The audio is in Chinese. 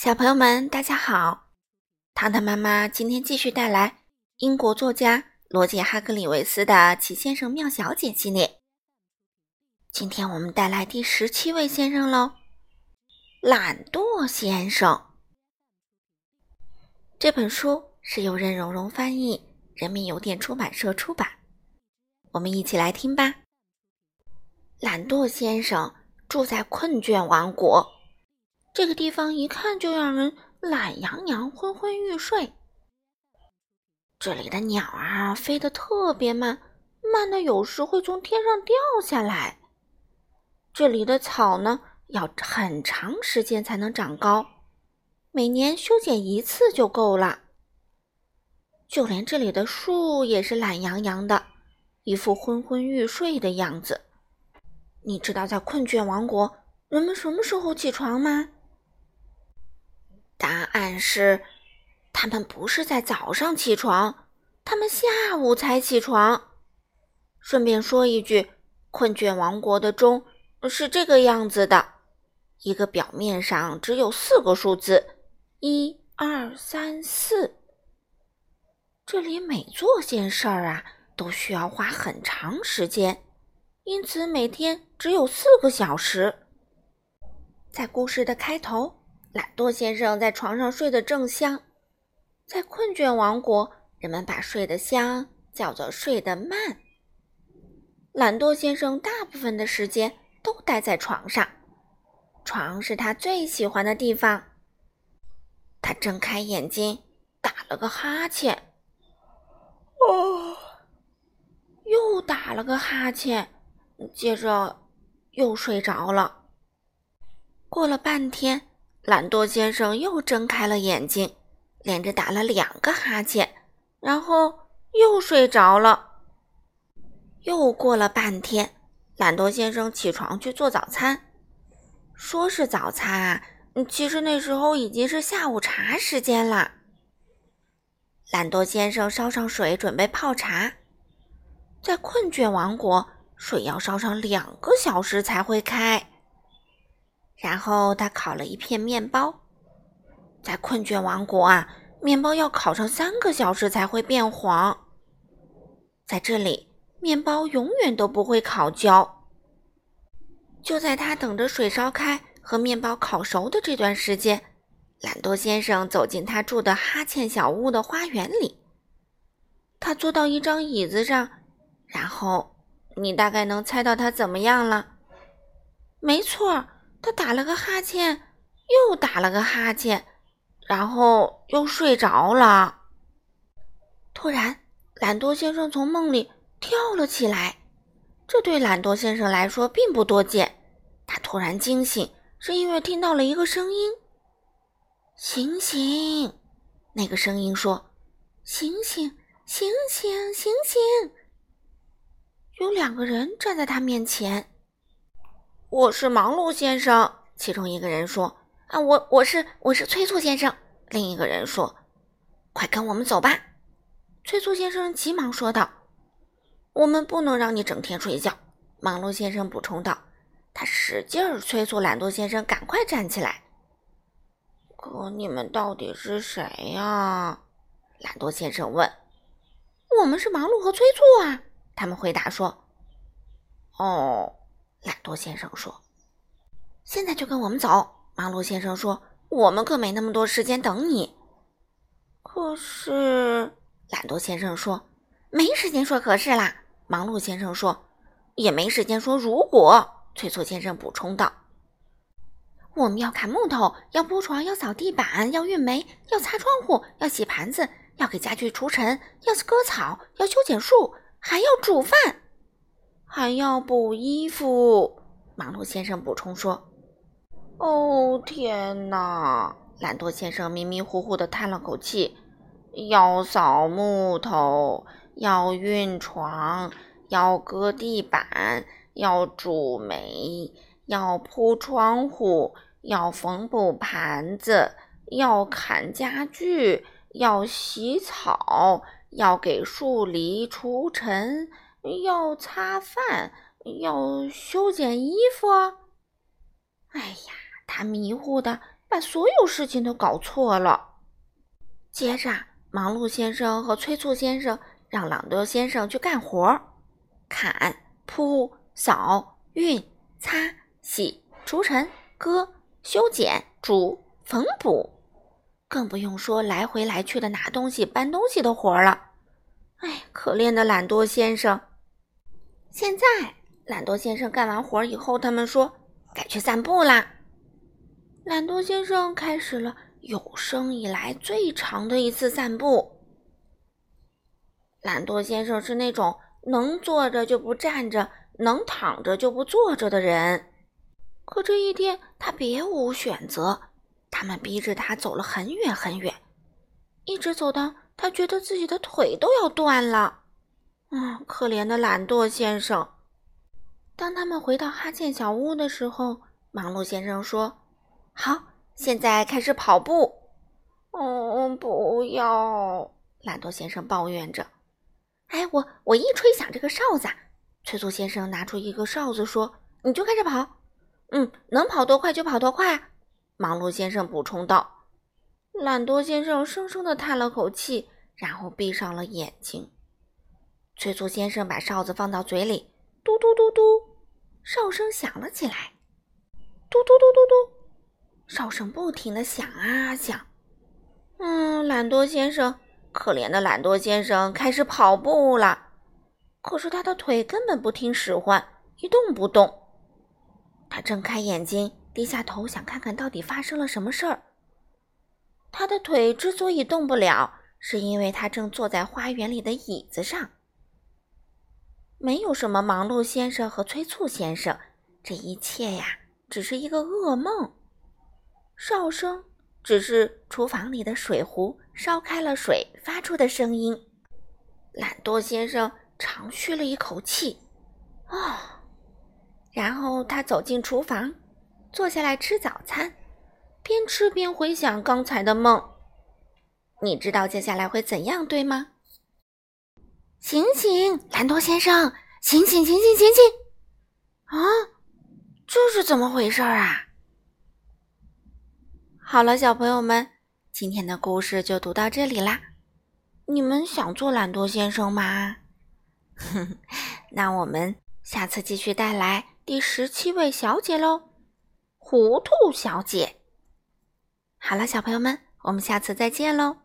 小朋友们，大家好！糖糖妈妈今天继续带来英国作家罗杰·哈格里维斯的《奇先生妙小姐》系列。今天我们带来第十七位先生喽——懒惰先生。这本书是由任溶溶翻译，人民邮电出版社出版。我们一起来听吧。懒惰先生住在困倦王国。这个地方一看就让人懒洋洋、昏昏欲睡。这里的鸟儿飞得特别慢，慢的有时会从天上掉下来。这里的草呢，要很长时间才能长高，每年修剪一次就够了。就连这里的树也是懒洋洋的，一副昏昏欲睡的样子。你知道在困倦王国，人们什么时候起床吗？答案是，他们不是在早上起床，他们下午才起床。顺便说一句，困倦王国的钟是这个样子的：一个表面上只有四个数字，一二三四。这里每做件事儿啊，都需要花很长时间，因此每天只有四个小时。在故事的开头。懒惰先生在床上睡得正香，在困倦王国，人们把睡得香叫做睡得慢。懒惰先生大部分的时间都待在床上，床是他最喜欢的地方。他睁开眼睛，打了个哈欠，哦，又打了个哈欠，接着又睡着了。过了半天。懒惰先生又睁开了眼睛，连着打了两个哈欠，然后又睡着了。又过了半天，懒惰先生起床去做早餐，说是早餐啊，其实那时候已经是下午茶时间了。懒惰先生烧上水准备泡茶，在困倦王国，水要烧上两个小时才会开。然后他烤了一片面包，在困倦王国啊，面包要烤上三个小时才会变黄。在这里，面包永远都不会烤焦。就在他等着水烧开和面包烤熟的这段时间，懒惰先生走进他住的哈欠小屋的花园里。他坐到一张椅子上，然后你大概能猜到他怎么样了？没错。他打了个哈欠，又打了个哈欠，然后又睡着了。突然，懒惰先生从梦里跳了起来。这对懒惰先生来说并不多见。他突然惊醒，是因为听到了一个声音：“醒醒！”那个声音说：“醒醒，醒醒，醒醒！”有两个人站在他面前。我是忙碌先生，其中一个人说：“啊，我我是我是催促先生。”另一个人说：“快跟我们走吧。”催促先生急忙说道：“我们不能让你整天睡觉。”忙碌先生补充道：“他使劲儿催促懒惰先生赶快站起来。”可你们到底是谁呀？懒惰先生问。“我们是忙碌和催促啊。”他们回答说。“哦。”懒惰先生说：“现在就跟我们走。”忙碌先生说：“我们可没那么多时间等你。”可是，懒惰先生说：“没时间说可是啦。”忙碌先生说：“也没时间说如果。”催促先生补充道：“我们要砍木头，要铺床，要扫地板，要运煤，要擦窗户，要洗盘子，要给家具除尘，要割草，要修剪树，还要煮饭。”还要补衣服，忙碌先生补充说：“哦，天哪！”懒惰先生迷迷糊糊地叹了口气：“要扫木头，要运床，要割地板，要煮煤，要铺窗户，要缝补盘子，要砍家具，要洗草，要给树篱除尘。”要擦饭，要修剪衣服。哎呀，他迷糊的把所有事情都搞错了。接着，忙碌先生和催促先生让朗多先生去干活，砍、铺、扫、熨、擦、洗、除尘、割、修剪、煮、缝补，更不用说来回来去的拿东西、搬东西的活了。哎，可怜的懒惰先生！现在，懒惰先生干完活以后，他们说该去散步啦。懒惰先生开始了有生以来最长的一次散步。懒惰先生是那种能坐着就不站着，能躺着就不坐着的人。可这一天他别无选择，他们逼着他走了很远很远，一直走到他觉得自己的腿都要断了。嗯，可怜的懒惰先生。当他们回到哈欠小屋的时候，忙碌先生说。好，现在开始跑步。嗯，不要！懒惰先生抱怨着。哎，我我一吹响这个哨子，催促先生拿出一个哨子说：“你就开始跑。”嗯，能跑多快就跑多快。忙碌先生补充道。懒惰先生深深的叹了口气，然后闭上了眼睛。催促先生把哨子放到嘴里，嘟嘟嘟嘟，哨声响了起来。嘟嘟嘟嘟嘟。哨声不停的响啊响，嗯，懒惰先生，可怜的懒惰先生开始跑步了，可是他的腿根本不听使唤，一动不动。他睁开眼睛，低下头想看看到底发生了什么事儿。他的腿之所以动不了，是因为他正坐在花园里的椅子上。没有什么忙碌先生和催促先生，这一切呀，只是一个噩梦。哨声只是厨房里的水壶烧开了水发出的声音。懒惰先生长吁了一口气，啊，然后他走进厨房，坐下来吃早餐，边吃边回想刚才的梦。你知道接下来会怎样，对吗？醒醒，懒惰先生，醒醒，醒醒，醒醒！啊，这是怎么回事啊？好了，小朋友们，今天的故事就读到这里啦。你们想做懒惰先生吗？哼 那我们下次继续带来第十七位小姐喽，糊涂小姐。好了，小朋友们，我们下次再见喽。